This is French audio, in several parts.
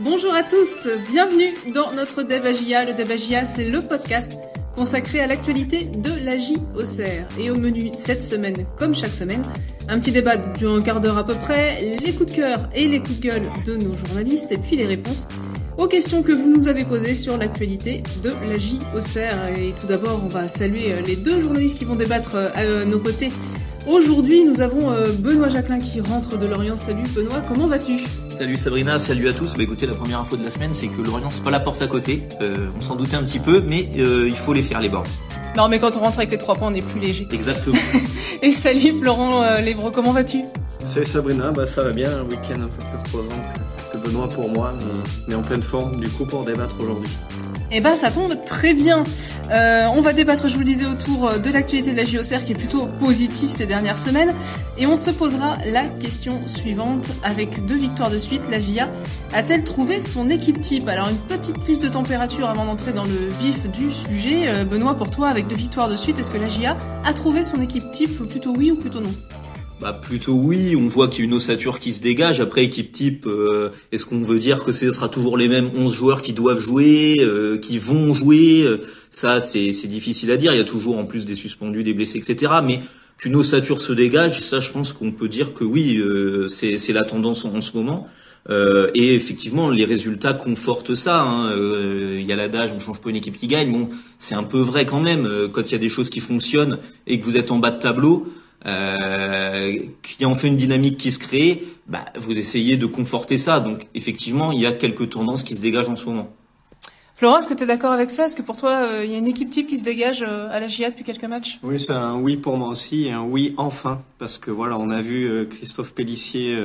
Bonjour à tous, bienvenue dans notre Debagia. Le Debagia, c'est le podcast consacré à l'actualité de la J au Et au menu cette semaine, comme chaque semaine, un petit débat d'un quart d'heure à peu près, les coups de cœur et les coups de gueule de nos journalistes, et puis les réponses aux questions que vous nous avez posées sur l'actualité de la J au Et tout d'abord, on va saluer les deux journalistes qui vont débattre à nos côtés. Aujourd'hui, nous avons euh, Benoît Jacquelin qui rentre de Lorient. Salut Benoît, comment vas-tu? Salut Sabrina, salut à tous. Bah écoutez, la première info de la semaine, c'est que Lorient c'est pas la porte à côté. Euh, on s'en doutait un petit peu, mais euh, il faut les faire les bords. Non, mais quand on rentre avec les trois points, on est plus léger. Exactement. Et salut Florent euh, comment vas-tu? Salut Sabrina, bah ça va bien, un week-end un peu plus reposant que, Benoît pour moi, mais en pleine forme du coup pour débattre aujourd'hui. Eh ben ça tombe très bien. Euh, on va débattre, je vous le disais, autour euh, de l'actualité de la JOCR qui est plutôt positive ces dernières semaines. Et on se posera la question suivante. Avec deux victoires de suite, la GIA a-t-elle trouvé son équipe type? Alors une petite prise de température avant d'entrer dans le vif du sujet. Euh, Benoît, pour toi, avec deux victoires de suite, est-ce que la GIA a trouvé son équipe type? Plutôt oui ou plutôt non? Bah plutôt oui, on voit qu'il y a une ossature qui se dégage. Après équipe type, euh, est-ce qu'on veut dire que ce sera toujours les mêmes 11 joueurs qui doivent jouer, euh, qui vont jouer Ça c'est difficile à dire. Il y a toujours en plus des suspendus, des blessés, etc. Mais qu'une ossature se dégage, ça je pense qu'on peut dire que oui, euh, c'est la tendance en, ce moment. et effectivement, les résultats confortent ça. Hein. Il y a l'adage, on change pas une équipe qui gagne. Bon, c'est un peu vrai quand même. Quand il y a des choses qui fonctionnent et que vous êtes en bas de tableau, euh, qui en fait une dynamique qui se crée, bah, vous essayez de conforter ça. Donc effectivement, il y a quelques tendances qui se dégagent en ce moment. Florent, est-ce que tu es d'accord avec ça? Est-ce que pour toi, euh, il y a une équipe type qui se dégage euh, à la GIA depuis quelques matchs? Oui, c'est un oui pour moi aussi, et un oui enfin, parce que voilà, on a vu Christophe Pellissier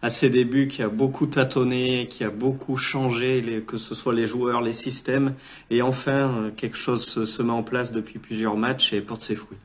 à ses débuts qui a beaucoup tâtonné, qui a beaucoup changé, les, que ce soit les joueurs, les systèmes, et enfin quelque chose se met en place depuis plusieurs matchs et porte ses fruits.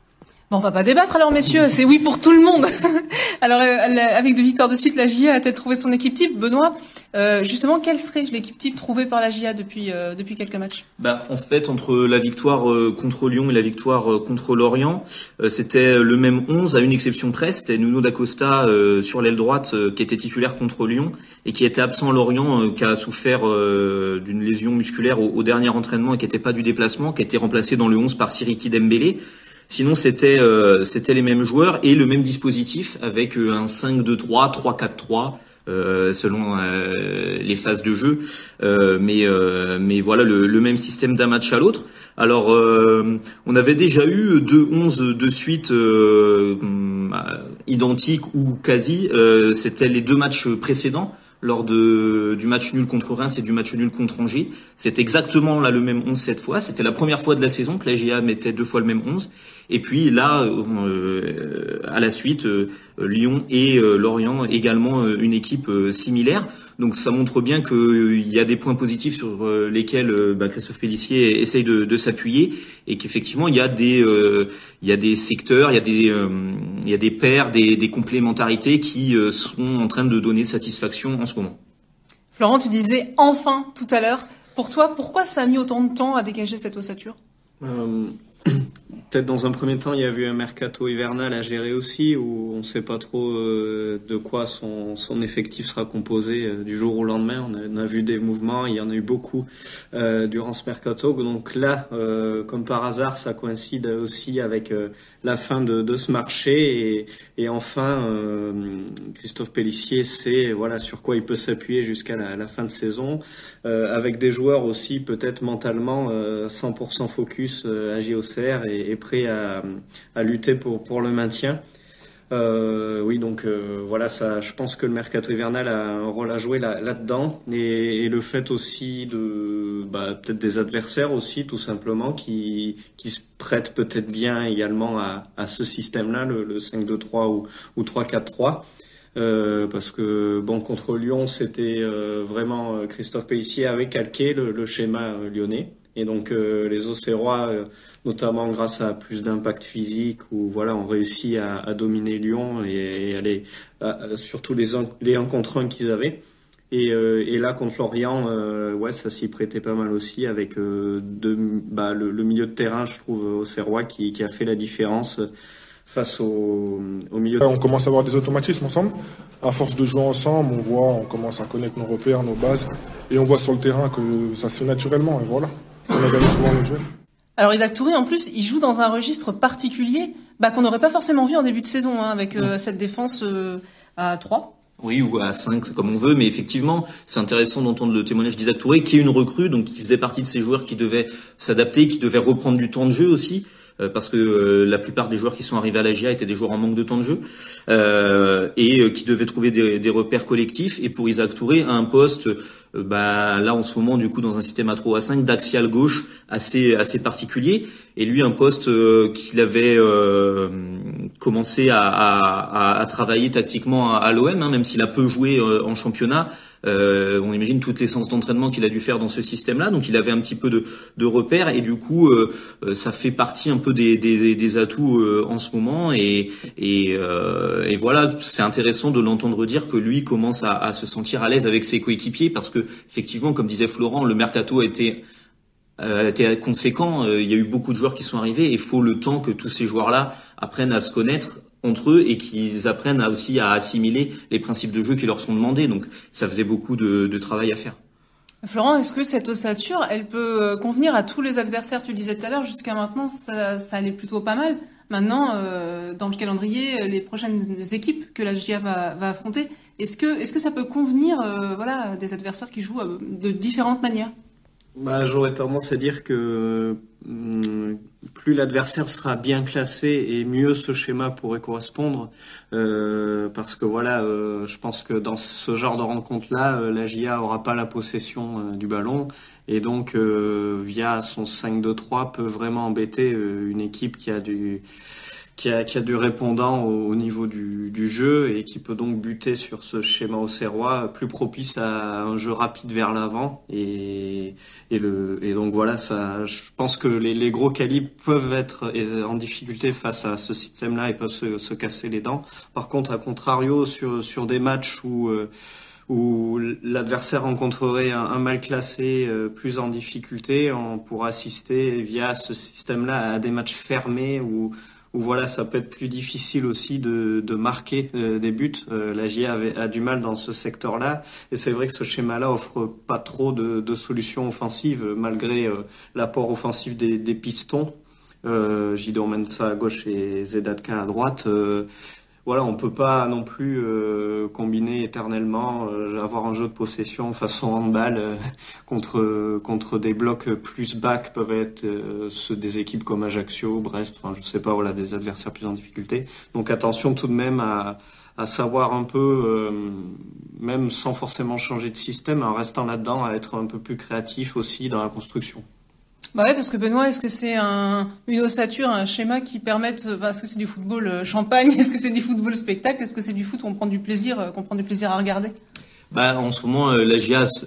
Bon, on va pas débattre alors, messieurs. C'est oui pour tout le monde. alors, euh, avec deux victoires de suite, la GIA a peut-être trouvé son équipe type. Benoît, euh, justement, quelle serait l'équipe type trouvée par la GIA depuis euh, depuis quelques matchs? Bah, en fait, entre la victoire contre Lyon et la victoire contre Lorient, c'était le même 11 à une exception près. C'était Nuno D'Acosta sur l'aile droite qui était titulaire contre Lyon et qui était absent à Lorient, qui a souffert d'une lésion musculaire au, au, dernier entraînement et qui n'était pas du déplacement, qui a été remplacé dans le 11 par Siriki Dembélé. Sinon, c'était euh, c'était les mêmes joueurs et le même dispositif avec euh, un 5-2-3, 3-4-3. Euh, selon les phases de jeu, mais mais voilà le, le même système d'un match à l'autre. Alors on avait déjà eu deux 11 de suite identiques ou quasi. C'était les deux matchs précédents lors de, du match nul contre Reims et du match nul contre Angers. C'est exactement là le même 11 cette fois. C'était la première fois de la saison que la GA mettait deux fois le même 11. Et puis là, euh, à la suite, euh, Lyon et euh, Lorient également une équipe similaire. Donc ça montre bien qu'il y a des points positifs sur lesquels bah, Christophe Pellissier essaye de, de s'appuyer et qu'effectivement il y a des il y a des secteurs, il y a des il y a des paires, des, des complémentarités qui sont en train de donner satisfaction en ce moment. Florent, tu disais enfin tout à l'heure. Pour toi, pourquoi ça a mis autant de temps à dégager cette ossature? Peut-être dans un premier temps, il y a eu un mercato hivernal à gérer aussi, où on ne sait pas trop euh, de quoi son, effectif sera composé euh, du jour au lendemain. On a, vu des mouvements, il y en a eu beaucoup euh, durant ce mercato. Donc là, comme par hasard, ça coïncide aussi avec la fin de, ce marché. Et, enfin, Christophe Pellissier sait voilà, sur quoi il peut s'appuyer jusqu'à la, la, fin de saison, avec des joueurs aussi peut-être mentalement 100% focus à JOCR et, et prêt à, à lutter pour, pour le maintien. Euh, oui, donc euh, voilà, ça, je pense que le mercato hivernal a un rôle à jouer là, là-dedans, et, et, le fait aussi de bah, peut-être des adversaires aussi, tout simplement, qui, qui se prêtent peut-être bien également à, à ce système-là, le, le 5-2-3 ou, ou 3-4-3. Euh, parce que bon contre Lyon c'était vraiment Christophe Pellissier avait calqué le schéma lyonnais et donc euh, les Auxerrois, euh, notamment grâce à plus d'impact physique, où voilà, on réussit à, à dominer Lyon et, et aller surtout les les 1 contre 1 qu'ils avaient. Et, euh, et, là contre Lorient, ouais, ça s'y prêtait pas mal aussi avec bah, le, milieu de terrain, je trouve, Auxerrois qui, qui a fait la différence face au, au milieu. On commence à avoir des automatismes ensemble. À force de jouer ensemble, on voit, on commence à connaître nos repères, nos bases, et on voit sur le terrain que ça se fait naturellement. Et voilà, on a gagné souvent le jeu. Alors Isaac Touré, en plus, il joue dans un registre particulier bah, qu'on n'aurait pas forcément vu en début de saison, hein, avec euh, cette défense euh, à 3. Oui, ou à 5, comme on veut, mais effectivement, c'est intéressant d'entendre le témoignage d'Isaac Touré, qui est une recrue, donc qui faisait partie de ces joueurs qui devaient s'adapter, qui devaient reprendre du temps de jeu aussi. Euh, parce que euh, la plupart des joueurs qui sont arrivés à la GIA étaient des joueurs en manque de temps de jeu euh, et qui devaient trouver des, des, repères collectifs. Et pour Isaac Touré, un poste, bah là en ce moment du coup dans un système à 3 à 5 d'axial gauche assez assez particulier. Et lui un poste qu'il avait commencé à, à, à, travailler tactiquement à, l'OM, hein, même s'il a peu joué en championnat. Euh, on imagine toutes les séances d'entraînement qu'il a dû faire dans ce système-là, donc il avait un petit peu de, de repères et du coup euh, euh, ça fait partie un peu des, des, des atouts en ce moment et, et, et voilà c'est intéressant de l'entendre dire que lui commence à, à se sentir à l'aise avec ses coéquipiers parce que effectivement comme disait Florent le mercato a été a été conséquent. Il y a eu beaucoup de joueurs qui sont arrivés et il faut le temps que tous ces joueurs-là apprennent à se connaître entre eux et qu'ils apprennent aussi à assimiler les principes de jeu qui leur sont demandés. Donc ça faisait beaucoup de, travail à faire. Florent, est-ce que cette ossature, elle peut euh, convenir à tous les adversaires? Tu disais tout à l'heure, jusqu'à maintenant, ça, ça, allait plutôt pas mal. Maintenant, euh, dans le calendrier, les prochaines équipes que la GIA va, affronter, est-ce que, ça peut convenir, euh, des adversaires qui jouent euh, de différentes manières? Bah, J'aurais tendance à dire que hum, plus l'adversaire sera bien classé et mieux ce schéma pourrait correspondre. Euh, parce que voilà, euh, je pense que dans ce genre de rencontre-là, euh, la GIA aura pas la possession du ballon et donc via son 5-2-3 peut vraiment embêter une équipe qui a du qui a, qui a du répondant au, niveau du, du, jeu et qui peut donc buter sur ce schéma au serrois plus propice à un jeu rapide vers l'avant. Et, et, le, et donc voilà ça je pense que les, les, gros calibres peuvent être en difficulté face à ce système-là et peuvent se, se, casser les dents. Par contre à contrario sur, sur des matchs où euh, où l'adversaire rencontrerait un, mal classé euh, plus en difficulté, on pourra assister via ce système-là à des matchs fermés où où voilà, ça peut être plus difficile aussi de, de marquer euh, des buts. Euh, la GIA avait, a du mal dans ce secteur-là, et c'est vrai que ce schéma-là offre pas trop de, de solutions offensives malgré euh, l'apport offensif des, des pistons. Euh, Gido Mensa à gauche et Zedatka à droite voilà, on peut pas non plus euh, combiner éternellement, euh, avoir un jeu de possession façon handball euh, contre contre des blocs plus que peuvent être ceux des équipes comme Ajaccio, Brest, enfin je sais pas, voilà, des adversaires plus en difficulté. Donc attention tout de même à, à savoir un peu, même sans forcément changer de système, en restant là-dedans, à être un peu plus créatif aussi dans la construction. Bah ouais, parce que Benoît, est-ce que c'est un, une ossature, un schéma qui permette, est-ce que c'est du football euh, champagne, est-ce que c'est du football spectacle, est-ce que c'est du foot où on prend du plaisir, euh, qu'on prend du plaisir à regarder? Bah, en ce moment, euh, la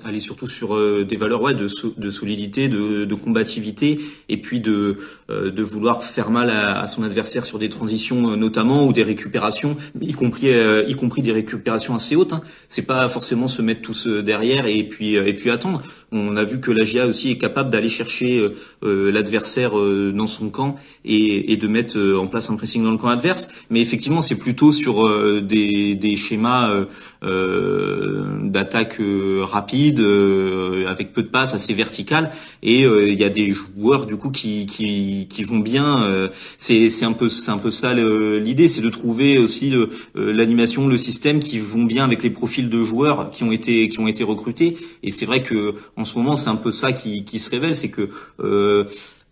elle est surtout sur euh, des valeurs ouais, de, de solidité, de, combativité, et puis de, euh, de vouloir faire mal à, son adversaire sur des transitions notamment ou des récupérations, y compris y compris des récupérations assez hautes. Hein. C'est pas forcément se mettre tous derrière et puis et puis attendre. On a vu que la GIA aussi est capable d'aller chercher l'adversaire dans son camp et, et de mettre en place un pressing dans le camp adverse. Mais effectivement, c'est plutôt sur des, des schémas d'attaque euh, rapide euh, avec peu de passes assez verticales. Et euh, il y a des joueurs du coup qui qui, vont bien c'est c'est un peu c'est un peu ça l'idée c'est de trouver aussi l'animation le système qui vont bien avec les profils de joueurs qui ont été qui ont été recrutés. Et c'est vrai que en ce moment c'est un peu ça qui qui se révèle c'est que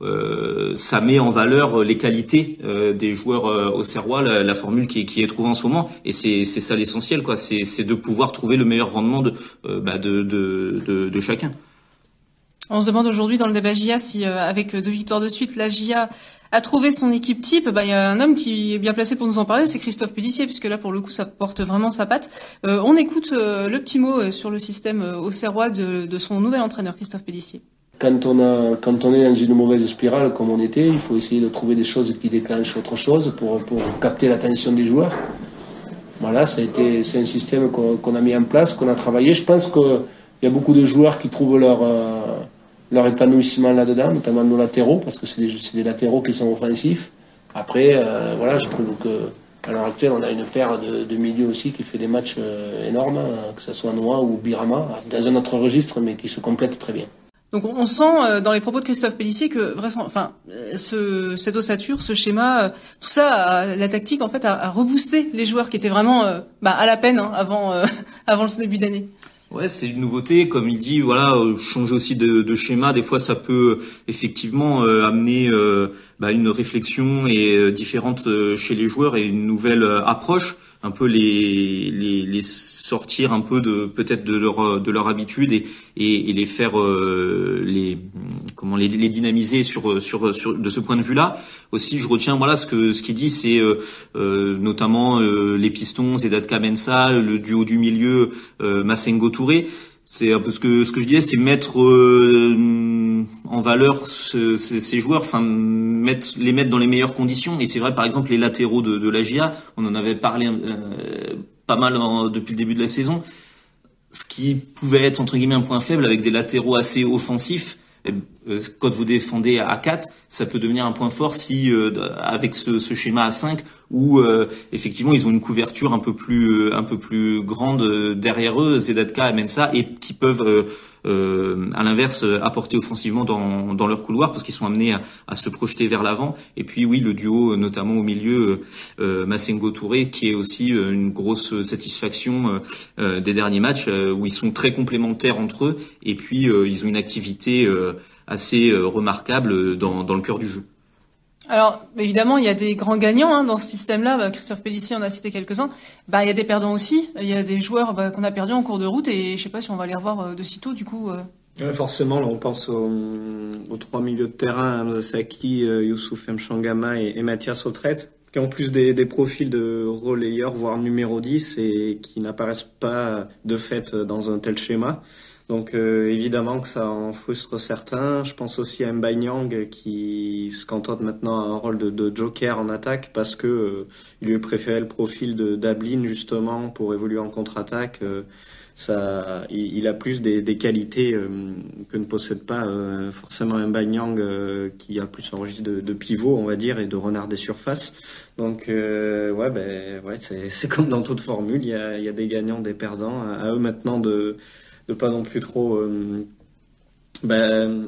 ça met en valeur les qualités euh, des joueurs euh, au Serrois, la, formule qui, qui, est trouvée en ce moment, et c'est ça l'essentiel, quoi. C'est de pouvoir trouver le meilleur rendement de, bah de, de, de, de, chacun. On se demande aujourd'hui dans le débat GIA si, avec deux victoires de suite, la GIA a trouvé son équipe type. Bah, il y a un homme qui est bien placé pour nous en parler, c'est Christophe Pellissier, puisque là, pour le coup, ça porte vraiment sa patte. on écoute le petit mot sur le système au Serrois de, de son nouvel entraîneur, Christophe Pellissier quand on, a, quand on est dans une mauvaise spirale comme on était, il faut essayer de trouver des choses qui déclenchent autre chose pour, capter l'attention des joueurs. Voilà, c'est un système qu'on, a mis en place, qu'on a travaillé. Je pense qu'il y a beaucoup de joueurs qui trouvent leur, euh, leur épanouissement là-dedans, notamment nos latéraux, parce que c'est des, latéraux qui sont offensifs. Après, euh, voilà, je trouve que à l'heure actuelle, on a une paire de, de milieux aussi qui fait des matchs euh, énormes, hein, que ce soit Noah ou Birama, dans un autre registre, mais qui se complètent très bien. Donc on sent euh, dans les propos de Christophe Pellissier que enfin euh, ce, cette ossature, ce schéma, euh, tout ça, la tactique en fait a, a, reboosté les joueurs qui étaient vraiment bah, à la peine hein, avant avant le début d'année. Ouais, c'est une nouveauté, comme il dit. Voilà, changer aussi de, de, schéma, des fois, ça peut effectivement amener bah, une réflexion et différente chez les joueurs et une nouvelle approche. Un peu les les, les sortir un peu de peut-être de leur de leur habitude et, et, et les faire euh, les comment les, les, dynamiser sur, sur sur de ce point de vue-là. Aussi, je retiens voilà ce que ce qu'il dit, c'est euh, euh notamment euh, les Pistons, Zedatka Mensa, le duo du milieu Massengo Touré. C'est un peu ce que ce que je disais, c'est mettre en valeur ce, ces, joueurs, enfin mettre les mettre dans les meilleures conditions. Et c'est vrai, par exemple, les latéraux de, de la GIA, on en avait parlé euh, pas mal depuis le début de la saison. Ce qui pouvait être entre guillemets un point faible avec des latéraux assez offensifs, euh, quand vous défendez à 4, ça peut devenir un point fort si euh, avec ce, schéma à 5 où euh, effectivement ils ont une couverture un peu plus un peu plus grande derrière eux, Zedatka, Mensa et qui peuvent à l'inverse apporter offensivement dans, leur couloir parce qu'ils sont amenés à, se projeter vers l'avant. Et puis oui, le duo notamment au milieu Massengo Touré qui est aussi une grosse satisfaction des derniers matchs où ils sont très complémentaires entre eux et puis ils ont une activité assez euh, remarquable dans le cœur du jeu. Alors, évidemment, il y a des grands gagnants hein, dans ce système-là. Bah, Christophe Pellissier en a cité quelques-uns. Bah, il y a des perdants aussi. Il y a des joueurs bah, qu'on a perdus en cours de route et je sais pas si on va les revoir euh, de sitôt. Du coup. Euh... forcément, là, on pense aux, trois milieux de terrain, Mzasaki, euh, Youssouf Mchangama et, et Mathias Autrette, qui ont plus des, des, profils de relayeurs, voire numéro 10, et qui n'apparaissent pas de fait dans un tel schéma. Donc euh, évidemment que ça en frustre certains. Je pense aussi à Mbanyang qui se contente maintenant à un rôle de, de, joker en attaque parce que euh, il lui préférait le profil de Dablin justement pour évoluer en contre-attaque. Euh, ça, il, a plus des, des qualités que ne possède pas forcément Mbanyang qui a plus un registre de, de, pivot on va dire et de renard des surfaces. Donc ouais ben ouais c'est comme dans toute formule il y a, il y a des gagnants des perdants à eux maintenant de de pas non plus trop euh, ben, euh,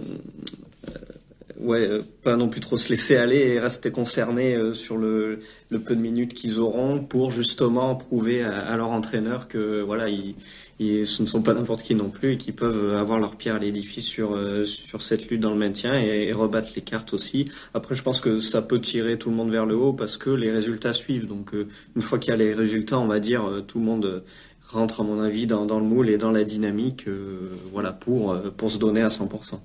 ouais, euh, pas non plus trop se laisser aller et rester concerné sur le, le peu de minutes qu'ils auront pour justement prouver à, leur entraîneur que voilà, ils, ils, ce ne sont pas n'importe qui non plus et qu'ils peuvent avoir leur pierre à l'édifice sur sur cette lutte dans le maintien et, et, rebattre les cartes aussi. Après, je pense que ça peut tirer tout le monde vers le haut parce que les résultats suivent. Donc, une fois qu'il y a les résultats, on va dire tout le monde rentre à mon avis dans, dans le moule et dans la dynamique euh, voilà pour euh, pour se donner à 100%.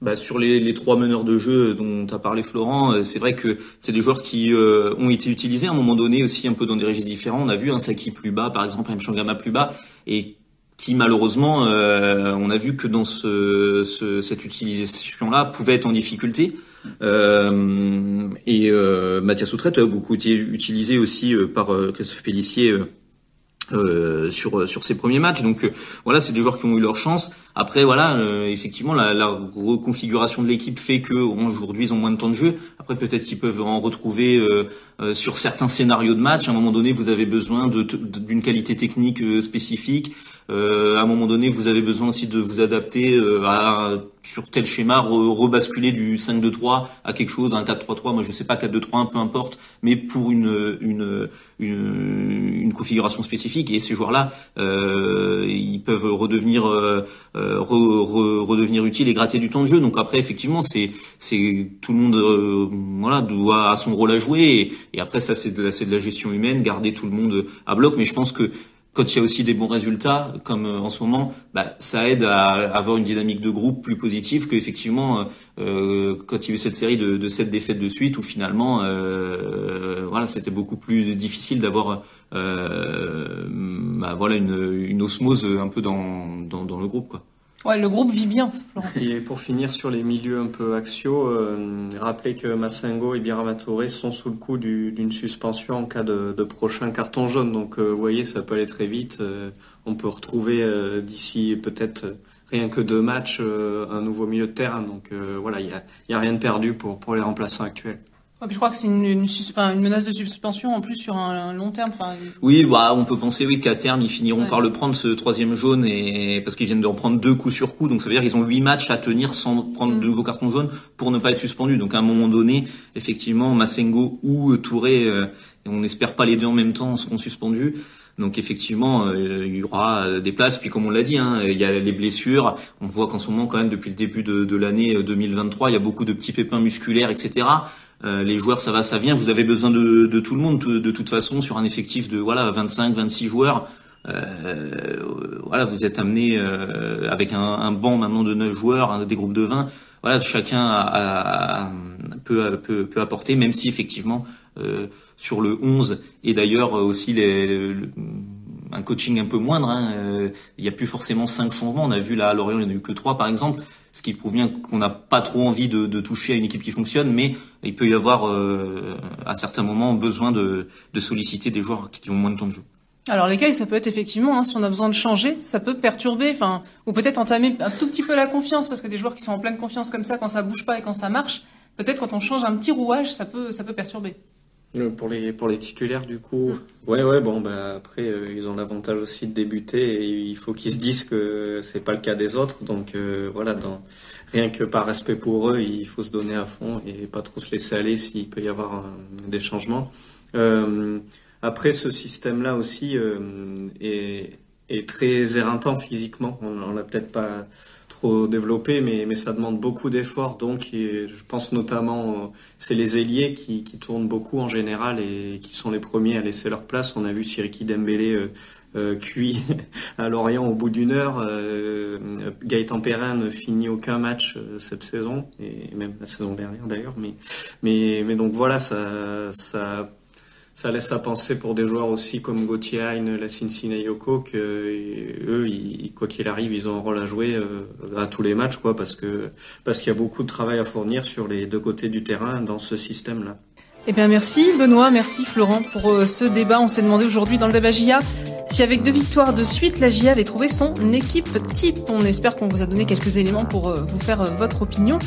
Bah, sur les, les, trois meneurs de jeu dont as parlé Florent, euh, c'est vrai que c'est des joueurs qui ont été utilisés à un moment donné aussi un peu dans des registres différents. On a vu un Saki plus bas, par exemple, un Shangama plus bas, et qui malheureusement, on a vu que dans ce, ce cette utilisation-là pouvait être en difficulté. Euh, et Mathias Outrette a beaucoup été utilisé aussi par Christophe Pellissier euh, sur sur ces premiers matchs. Donc euh, voilà, c'est des joueurs qui ont eu leur chance. Après voilà, euh, effectivement la, la, reconfiguration de l'équipe fait que aujourd'hui ils ont moins de temps de jeu. Après peut-être qu'ils peuvent en retrouver sur certains scénarios de match. À un moment donné, vous avez besoin d'une qualité technique spécifique. Euh, à un moment donné, vous avez besoin aussi de vous adapter euh, à, sur tel schéma, rebasculer du 5-2-3 à quelque chose, un 4-3-3. Moi, je sais pas 4-2-3-1, peu importe, mais pour une une, une, une configuration spécifique. Et ces joueurs-là, euh, ils peuvent redevenir euh, re, re, redevenir utiles et gratter du temps de jeu. Donc après, effectivement, c'est c'est tout le monde euh, voilà doit a son rôle à jouer. Et, après, ça c'est de, la, de la gestion humaine, garder tout le monde à bloc. Mais je pense que quand il y a aussi des bons résultats, comme euh, en ce moment, bah, ça aide à avoir une dynamique de groupe plus positive qu'effectivement euh, euh, quand il y a eu cette série de, de sept défaites de suite où finalement, voilà, c'était beaucoup plus difficile d'avoir, bah, voilà, une, osmose un peu dans, dans, dans le groupe, quoi. Ouais, le groupe vit bien. Et pour finir sur les milieux un peu axiaux, euh, rappelez que Massengo et Birama sont sous le coup d'une suspension en cas de, de, prochain carton jaune. Donc euh, vous voyez, ça peut aller très vite. Euh, on peut retrouver euh, d'ici peut-être rien que deux matchs un nouveau milieu de terrain. Donc voilà, il y a, y a, rien de perdu pour, pour les remplaçants actuels. Je crois que c'est une, une, une, menace de suspension en plus sur un, long terme. Enfin, oui, bah, on peut penser oui qu'à terme ils finiront par le prendre ce troisième jaune et parce qu'ils viennent d'en prendre deux coups sur coup, donc ça veut dire qu'ils ont huit matchs à tenir sans prendre mm. de nouveaux cartons jaunes pour ne pas être suspendus. Donc à un moment donné, effectivement, Massengo ou Touré, euh, on n'espère pas les deux en même temps, seront suspendus. Donc effectivement, euh, il y aura euh, des places. Puis comme on l'a dit, hein, il y a les blessures. On voit qu'en ce moment, quand même, depuis le début de, de l'année 2023, il y a beaucoup de petits pépins musculaires, etc. Euh, les joueurs, ça va, ça vient. Vous avez besoin de, de tout le monde, de toute façon, sur un effectif de voilà 25, 26 joueurs. Euh, voilà, vous êtes amené euh, avec un, un, banc maintenant de 9 joueurs, des groupes de 20. Voilà, chacun a, a, peut, peut, peut, apporter, même si effectivement euh, sur le 11 et d'ailleurs aussi les, un coaching un peu moindre. Hein, euh, il n'y a plus forcément cinq changements. On a vu là à Lorient, il n'y en a eu que trois par exemple, ce qui prouve bien qu'on n'a pas trop envie de, toucher à une équipe qui fonctionne, mais il peut y avoir euh, à certains moments besoin de, solliciter des joueurs qui ont moins de temps de jeu. Alors cas, ça peut être effectivement, hein, si on a besoin de changer, ça peut perturber, enfin, ou peut-être entamer un tout petit peu la confiance, parce que des joueurs qui sont en pleine confiance comme ça, quand ça bouge pas et quand ça marche, peut-être quand on change un petit rouage, ça peut perturber. Euh, pour les pour les titulaires du coup, ouais ouais bon bah après euh, ils ont l'avantage aussi de débuter et il faut qu'ils se disent que c'est pas le cas des autres. Donc euh, voilà dans rien que par respect pour eux il faut se donner à fond et pas trop se laisser aller s'il peut y avoir des changements. après ce système là aussi est est très éreintant physiquement. On, on l'a peut-être pas trop développé, mais, mais ça demande beaucoup d'efforts. Donc, je pense notamment, c'est les ailiers qui, qui, tournent beaucoup en général et qui sont les premiers à laisser leur place. On a vu Siriki Dembélé euh, euh, cuit à Lorient au bout d'une heure. Euh, Gaëtan Perrin ne finit aucun match euh, cette saison et même la saison dernière d'ailleurs. Mais, mais, mais donc voilà, ça, ça ça laisse à penser pour des joueurs aussi comme Gauthier Hein, la Yoko, que eux, quoi qu'il arrive, ils ont un rôle à jouer euh, à tous les matchs, quoi, parce que parce qu'il y a beaucoup de travail à fournir sur les deux côtés du terrain dans ce système-là. Eh bien, merci Benoît, merci Florent pour euh, ce débat. On s'est demandé aujourd'hui dans le débat GIA si avec deux victoires de suite, la GIA avait trouvé son équipe type. On espère qu'on vous a donné quelques éléments pour euh, vous faire votre opinion.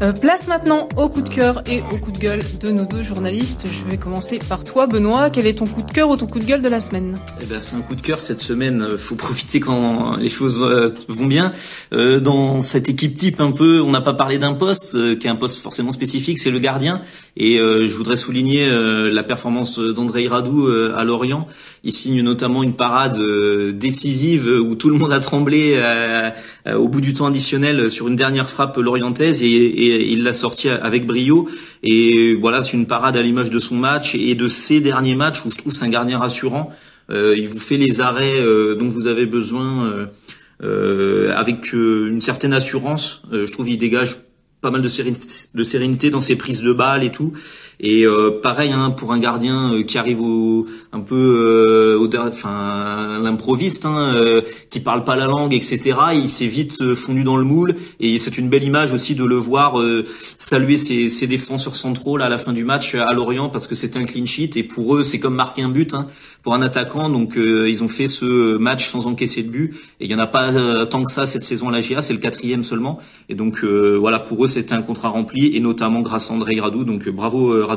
Euh, place maintenant au coup de cœur et au coup de gueule de nos deux journalistes. Je vais commencer par toi, Benoît. Quel est ton coup de cœur ou ton coup de gueule de la semaine? Eh ben, c'est un coup de cœur cette semaine. Euh, faut profiter quand les choses euh, vont bien. dans cette équipe type, un peu, on n'a pas parlé d'un poste qui est un poste forcément spécifique, c'est le gardien. Et je voudrais souligner la performance d'André Radou à Lorient. Il signe notamment une parade décisive où tout le monde a tremblé au bout du temps additionnel sur une dernière frappe lorientaise et il l'a sorti avec brio. Et voilà, c'est une parade à l'image de son match et de ses derniers matchs où je trouve c'est un gardien rassurant. Euh, il vous fait les arrêts euh, dont vous avez besoin euh, avec une certaine assurance. je trouve il dégage pas mal de sérénité, de sérénité dans ses prises de balles et tout. Et euh, pareil hein, pour un gardien euh, qui arrive au un peu euh, au enfin l'improviste, hein, euh, qui parle pas la langue, etc. Il s'est vite fondu dans le moule et c'est une belle image aussi de le voir saluer ses, ses défenseurs centraux là, à la fin du match à Lorient parce que c'était un clean sheet et pour eux c'est comme marquer un but hein, pour un attaquant. Donc ils ont fait ce match sans encaisser de but et il y en a pas tant que ça cette saison à la GA, c'est le quatrième seulement. Et donc voilà pour eux c'était un contrat rempli et notamment grâce à André Gradou. Donc bravo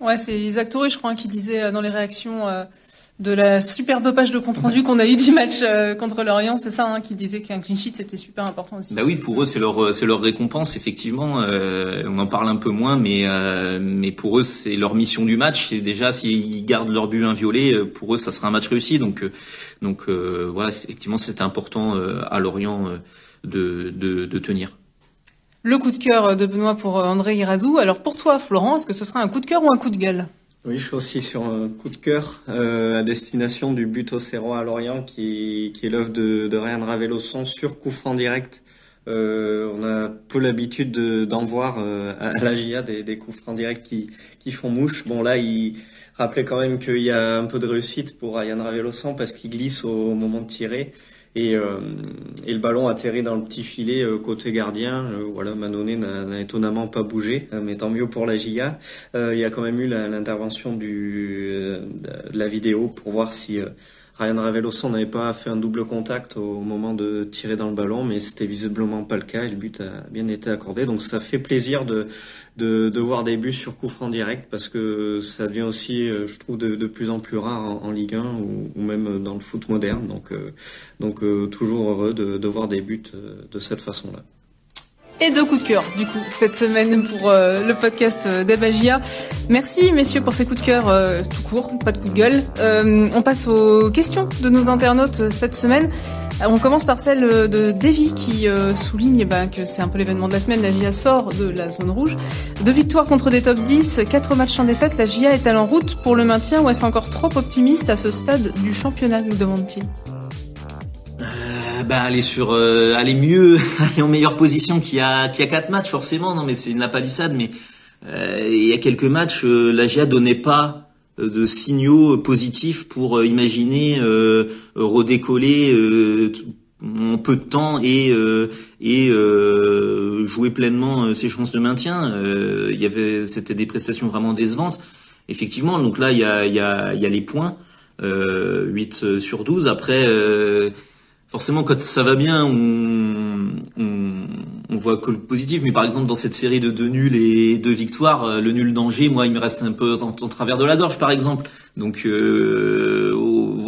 Ouais, c'est Isaac Touré, je crois, qui disait euh, dans les réactions euh, de la superbe page de compte rendu qu'on a eu du match euh, contre l'Orient, c'est ça, hein, qui disait qu'un clean sheet c'était super important aussi. Bah oui, pour eux c'est leur c'est leur récompense effectivement. on en parle un peu moins, mais mais pour eux c'est leur mission du match. C'est déjà s'ils gardent leur but inviolé, pour eux ça sera un match réussi. Donc donc voilà, effectivement c'était important à Lorient de, de de tenir le coup de cœur de Benoît pour euh, André Iradou. Alors pour toi, Florent, est-ce que ce sera un coup de cœur ou un coup de gueule? Oui, je suis aussi sur un coup de cœur euh, à destination du but au à Lorient, qui, est l'œuvre de, Ryan Ravelosson sur coup franc direct. Euh, on a peu l'habitude d'en voir à la GIA des, coups francs directs qui, qui font mouche. Bon là, il rappelait quand même qu'il y a un peu de réussite pour Ryan Ravelosson parce qu'il glisse au moment de tirer. Et, euh, et, le ballon atterrit dans le petit filet euh, côté gardien. Euh, voilà, Manonnet n'a étonnamment pas bougé, mais tant mieux pour la GIA. il y a quand même eu l'intervention du de la vidéo pour voir si Ryan Raveloso n'avait pas fait un double contact au moment de tirer dans le ballon, mais c'était visiblement pas le cas et le but a bien été accordé. Donc ça fait plaisir de, de, voir des buts sur coup franc direct parce que ça devient aussi, euh, je trouve, de, plus en plus rare en, Ligue 1 ou, ou, même dans le foot moderne. Donc, euh, donc euh, toujours heureux de, de voir des buts de cette façon-là et deux coups de cœur du coup cette semaine pour euh, le podcast euh, d'Abagia. Merci messieurs pour ces coups de cœur euh, tout court, pas de coup de gueule. on passe aux questions de nos internautes cette semaine. On commence par celle de Davy qui souligne bah, que c'est un peu l'événement de la semaine. La GIA sort de la zone rouge. Deux victoires contre des top 10, quatre matchs en défaite. La GIA est-elle en route pour le maintien ou est-ce encore trop optimiste à ce stade du championnat nous demande-t-il bah aller sur euh, aller mieux aller en meilleure position qu'il y a qu'il y a quatre matchs forcément. Non mais c'est une la palissade mais euh, il y a quelques matchs euh, la GIA donnait pas euh, de signaux positifs pour imaginer redécoller en peu de temps et et jouer pleinement ses chances de maintien. Il y avait c'était des prestations vraiment décevantes. Effectivement donc là il y a il y a il y a les points 8 sur 12 après forcément quand ça va bien, on, voit que le positif. Mais par exemple dans cette série de deux nuls et deux victoires, euh, le nul danger, moi il me reste un peu en, travers de la gorge par exemple. Donc euh,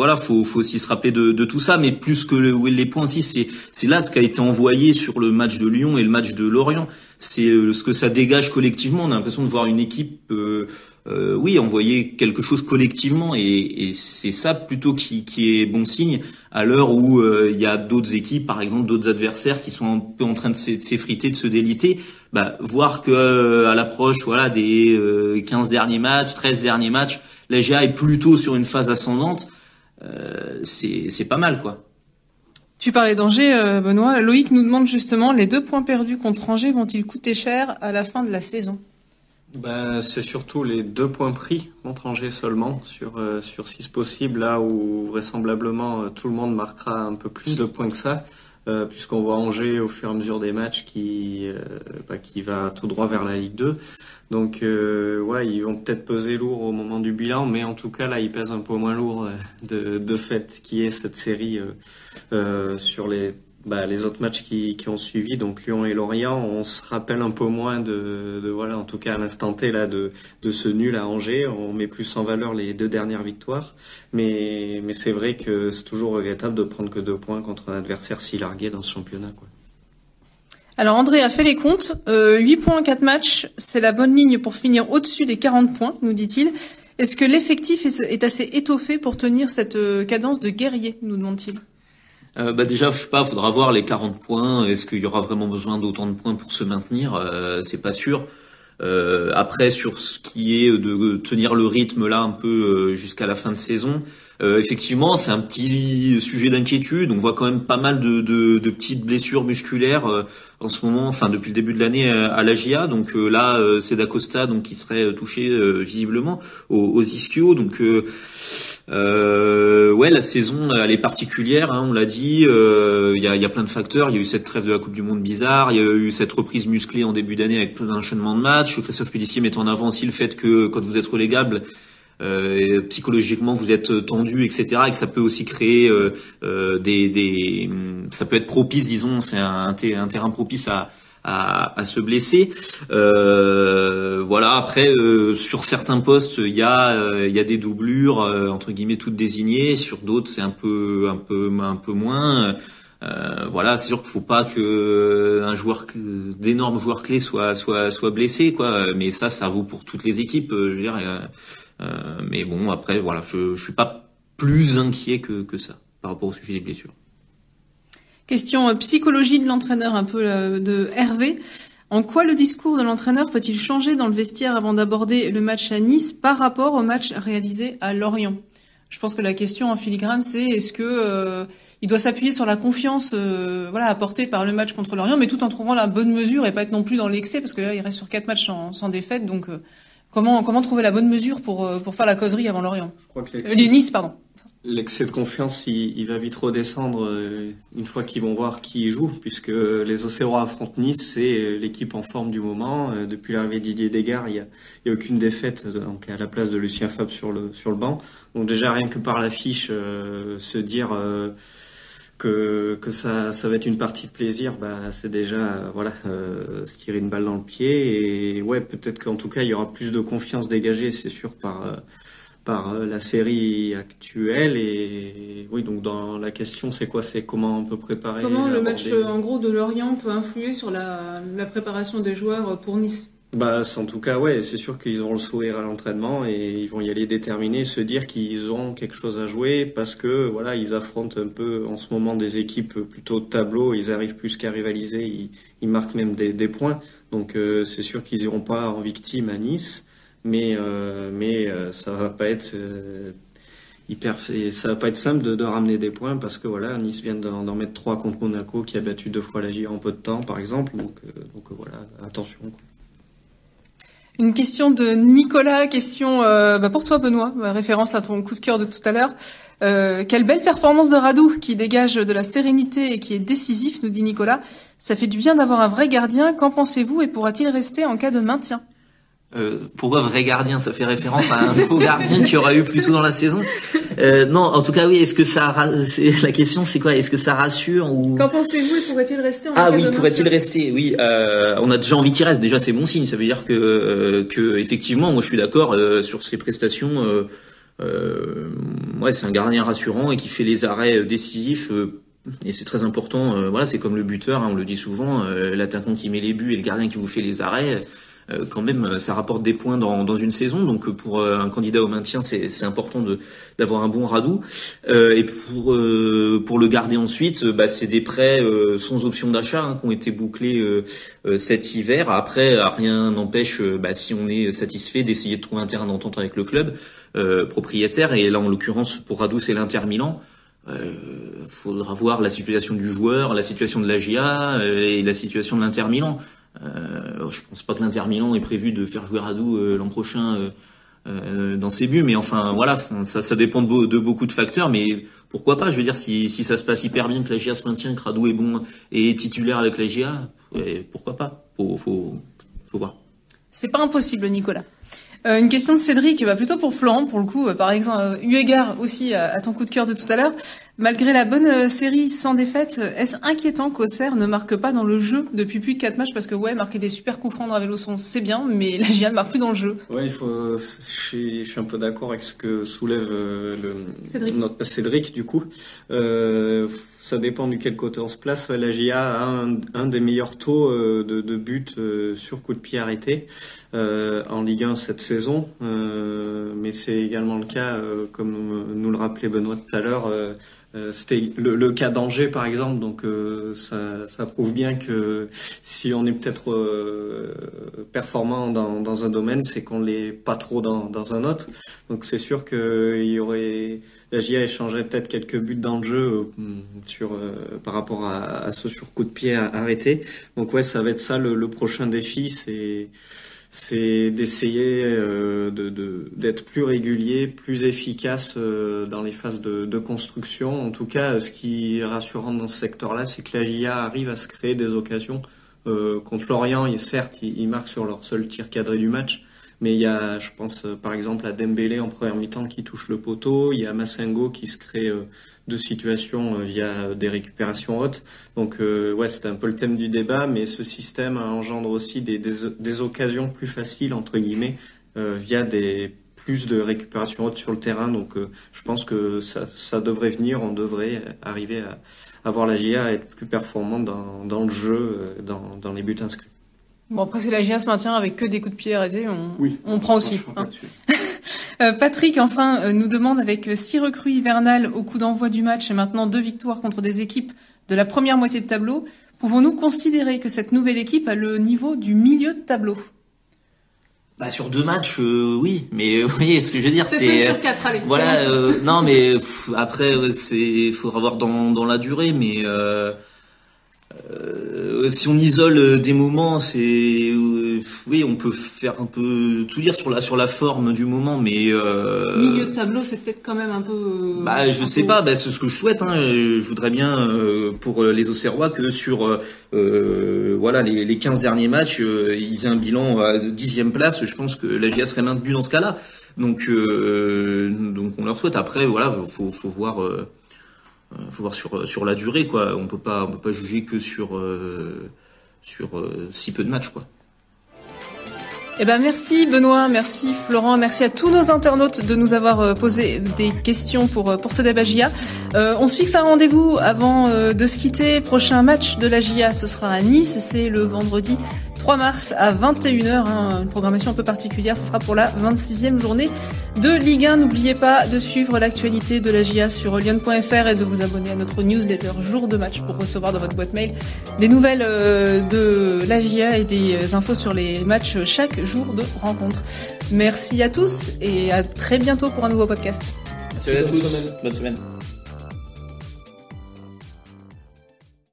voilà, faut, faut aussi se rappeler de, tout ça. Mais plus que le, les points aussi, c'est c'est là ce qui a été envoyé sur le match de Lyon et le match de Lorient. C'est euh, ce que ça dégage collectivement. On a l'impression de voir une équipe. Euh, euh, oui, envoyer quelque chose collectivement et, et c'est ça plutôt qui, qui, est bon signe à l'heure où euh, il y a d'autres équipes, par exemple d'autres adversaires qui sont un peu en train de s'effriter, de se déliter. Bah, voir que euh, à l'approche voilà des 15 derniers matchs, 13 derniers matchs, la GA est plutôt sur une phase ascendante, c'est pas mal quoi. Tu parlais d'Angers, Benoît. Loïc nous demande justement les deux points perdus contre Angers vont-ils coûter cher à la fin de la saison? Ben, c'est surtout les deux points pris contre Angers seulement sur euh, sur six possibles là où vraisemblablement euh, tout le monde marquera un peu plus de points que ça euh, puisqu'on voit Angers au fur et à mesure des matchs qui bah, qui va tout droit vers la Ligue 2 donc ouais ils vont peut-être peser lourd au moment du bilan mais en tout cas là ils pèsent un peu moins lourd de de fait qui est cette série sur les bah, les autres matchs qui, qui, ont suivi, donc Lyon et Lorient, on se rappelle un peu moins de, de voilà, en tout cas à l'instant T là, de, de ce nul à Angers. On met plus en valeur les deux dernières victoires, mais, mais c'est vrai que c'est toujours regrettable de prendre que deux points contre un adversaire si largué dans ce championnat. Quoi. Alors André a fait les comptes. Euh, 8 points, 4 matchs, c'est la bonne ligne pour finir au-dessus des 40 points, nous dit-il. Est-ce que l'effectif est assez étoffé pour tenir cette euh, cadence de guerrier, nous demande-t-il? Euh, bah déjà, je sais pas, faudra voir les 40 points. Est-ce qu'il y aura vraiment besoin d'autant de points pour se maintenir? Euh, C'est pas sûr. Euh, après, sur ce qui est de tenir le rythme là un peu euh, jusqu'à la fin de saison, euh, effectivement, c'est un petit sujet d'inquiétude. On voit quand même pas mal de, de, de petites blessures musculaires en ce moment, enfin depuis le début de l'année à la GIA. Donc là, c'est d'Acosta donc qui serait touché visiblement aux, aux ischios. Donc euh, ouais, la saison elle est particulière, hein, on l'a dit. Il y, a, y, a, plein de facteurs. Il y a eu cette trève de la Coupe du Monde bizarre. Il y a eu cette reprise musclée en début d'année avec plein d'enchaînements de matchs. Christophe Pellissier met en avant aussi le fait que quand vous êtes relégable, euh, psychologiquement vous êtes tendu, etc. Et que ça peut aussi créer euh, euh, des, des, ça peut être propice, disons, c'est un, terrain propice à, à, à se blesser. Euh, voilà. Après, euh, sur certains postes, il y a il y a des doublures entre guillemets toutes désignées. Sur d'autres, c'est un peu un peu un peu moins. Euh, voilà, c'est sûr qu'il faut pas que un joueur d'énormes joueurs clés soit soit soit blessé quoi. Mais ça, ça vaut pour toutes les équipes. Je veux dire, euh, mais bon, après, voilà, je, je suis pas plus inquiet que, que ça par rapport au sujet des blessures. Question euh, psychologie de l'entraîneur, un peu euh, de Hervé. En quoi le discours de l'entraîneur peut-il changer dans le vestiaire avant d'aborder le match à Nice par rapport au match réalisé à Lorient? Je pense que la question en filigrane, c'est est-ce que il doit s'appuyer sur la confiance, voilà, apportée par le match contre Lorient, mais tout en trouvant la bonne mesure et pas être non plus dans l'excès, parce que là, il reste sur quatre matchs sans, sans défaite, donc Comment, comment trouver la bonne mesure pour, euh, pour faire la causerie avant Lorient? Je crois que euh, Nice, pardon. L'excès de confiance, il, va vite redescendre euh, une fois qu'ils vont voir qui joue, puisque les Océrois affrontent Nice, c'est euh, l'équipe en forme du moment. Euh, depuis l'arrivée Didier Desgard, il n'y a, a, aucune défaite donc à la place de Lucien Fab sur le sur le banc. Donc déjà rien que par l'affiche, se dire que que ça ça va être une partie de plaisir, bah c'est déjà voilà se tirer une balle dans le pied et ouais peut-être qu'en tout cas il y aura plus de confiance dégagée, c'est sûr par par euh, la série actuelle et oui donc dans la question c'est quoi? C'est comment on peut préparer comment le match en gros de Lorient peut influer sur la, la préparation des joueurs pour Nice? Bah en tout cas ouais c'est sûr qu'ils auront le sourire à l'entraînement et ils vont y aller déterminés se dire qu'ils ont quelque chose à jouer parce que voilà ils affrontent un peu en ce moment des équipes plutôt de tableau. Ils arrivent plus qu'à rivaliser. Ils, ils, marquent même des, des points. Donc euh, c'est sûr qu'ils iront pas en victime à Nice mais euh, mais euh, ça va pas être euh, hyper ça va pas être simple de, ramener des points parce que voilà Nice vient d'en mettre trois contre Monaco qui a battu deux fois la en peu de temps par exemple donc donc voilà attention Une question de Nicolas, question euh, bah pour toi Benoît, référence à ton coup de cœur de tout à l'heure. Euh, quelle belle performance de Radou qui dégage de la sérénité et qui est décisif, nous dit Nicolas. Ça fait du bien d'avoir un vrai gardien. Qu'en pensez-vous et pourra-t-il rester en cas de maintien? Euh, pourquoi vrai gardien? Ça fait référence à un faux gardien qui aura eu plus tôt dans la saison. Euh, non, en tout cas, oui. Est-ce que ça La question, c'est quoi? Est-ce que ça rassure ou? Qu'en pensez-vous? Pourrait-il rester en Ah oui, pourrait-il rester? Oui. Euh, on a déjà envie qu'il reste. Déjà, c'est bon signe. Ça veut dire que, euh, que effectivement, moi, je suis d'accord euh, sur ses prestations. ouais, c'est un gardien rassurant et qui fait les arrêts décisifs. et c'est très important. voilà, c'est comme le buteur. Hein, on le dit souvent. L'attaquant qui met les buts et le gardien qui vous fait les arrêts. Euh, quand même, euh, ça rapporte des points dans, dans une saison. Donc euh, pour un candidat au maintien, c'est important de d'avoir un bon radou. et pour pour le garder ensuite, bah, c'est des prêts sans option d'achat hein, qui ont été bouclés cet hiver. Après, rien n'empêche, bah, si on est satisfait, d'essayer de trouver un terrain d'entente avec le club propriétaire. Et là, en l'occurrence, pour Radou, c'est l'Inter Milan. Euh, faudra voir la situation du joueur, la situation de la GIA et la situation de l'Inter Milan. Euh, je pense pas que l'Inter Milan est prévu de faire jouer Radou euh, l'an prochain euh, euh, dans ses buts, mais enfin voilà, ça, ça dépend de, beaucoup de facteurs, mais pourquoi pas Je veux dire, si, si ça se passe hyper bien, que la GIA se maintient, que Radou est bon et titulaire avec la GIA, pourquoi pas Faut, faut, faut voir. C'est pas impossible, Nicolas. Euh, une question de Cédric, bah, plutôt pour Florent, pour le coup, euh, par exemple, euh, eu égard aussi à, ton coup de cœur de tout à l'heure. Malgré la bonne série sans défaite, est-ce inquiétant qu'Auxerre ne marque pas dans le jeu depuis plus de 4 matchs? Parce que ouais, marquer des super coups francs dans son c'est bien, mais la GIA ne marque plus dans le jeu. Ouais, il faut. Je suis, je suis un peu d'accord avec ce que soulève le Cédric. Cédric du coup. Euh, ça dépend du quel côté on se place. La GIA a un, un des meilleurs taux de, de buts sur coup de pied arrêté en Ligue 1 cette saison, euh, mais c'est également le cas, euh, comme nous le rappelait Benoît tout à l'heure, euh, c'était le, cas d'Angers par exemple, donc ça, ça, prouve bien que si on est peut-être performant dans, dans, un domaine, c'est qu'on l'est pas trop dans, dans un autre. Donc c'est sûr qu'il y aurait la GIA échangerait peut-être quelques buts dans le jeu sur par rapport à, ce surcoup de pied arrêté. Donc ouais, ça va être ça le, prochain défi, c'est c'est d'essayer euh, d'être plus régulier, plus efficace euh, dans les phases de, construction. En tout cas, ce qui est rassurant dans ce secteur-là, c'est que la GIA arrive à se créer des occasions. Euh, contre Lorient, certes, ils, marquent sur leur seul tir cadré du match, mais il y a, je pense par exemple à Dembélé en première mi-temps qui touche le poteau, il y a Massengo qui se crée de situations euh, via des récupérations hautes. Donc euh, ouais, c'était un peu le thème du débat, mais ce système engendre aussi des, occasions plus faciles entre guillemets euh, via des plus de récupération haute sur le terrain. Donc je pense que ça, devrait venir, on devrait arriver à avoir la GIA à être plus performante dans, le jeu, dans les buts inscrits. Bon après si la GIA se maintient avec que des coups de pied arrêtés, on, on prend aussi. Euh, Patrick, enfin, euh, nous demande avec euh, six recrues hivernales au coup d'envoi du match et maintenant deux victoires contre des équipes de la première moitié de tableau, pouvons-nous considérer que cette nouvelle équipe a le niveau du milieu de tableau? Bah sur deux matchs, oui, mais vous voyez ce que je veux dire, c'est sur quatre, allez. Voilà, non, mais après, c'est, faudra voir dans, dans la durée, mais si on isole des moments, c'est oui, on peut faire un peu tout dire sur la sur la forme du moment, mais euh, milieu de tableau, c'est peut-être quand même un peu. Bah, je sais pas. Bah, c'est ce que je souhaite. Hein. Je voudrais bien pour les Auxerrois que sur voilà les, les 15 derniers matchs, ils aient un bilan à dixième place. Je pense que la GIA serait maintenue dans ce cas-là. Donc donc on leur souhaite. Après, voilà, faut faut voir. Faut voir sur sur la durée quoi. On peut pas on peut pas juger que sur sur euh, si peu de matchs, quoi. Eh ben merci Benoît, merci Florent, merci à tous nos internautes de nous avoir euh, posé des questions pour euh, pour ce débat GIA. on se fixe un rendez-vous avant de se quitter. Prochain match de la GIA, ce sera à Nice, c'est le vendredi 3 mars à 21h, hein, une programmation un peu particulière, ce sera pour la 26e journée de Ligue 1. N'oubliez pas de suivre l'actualité de la GIA sur lyon.fr et de vous abonner à notre newsletter jour de match pour recevoir dans votre boîte mail des nouvelles euh, de la GIA et des infos sur les matchs chaque jour de rencontre. Merci à tous et à très bientôt pour un nouveau podcast. Merci à tous. Bonne semaine.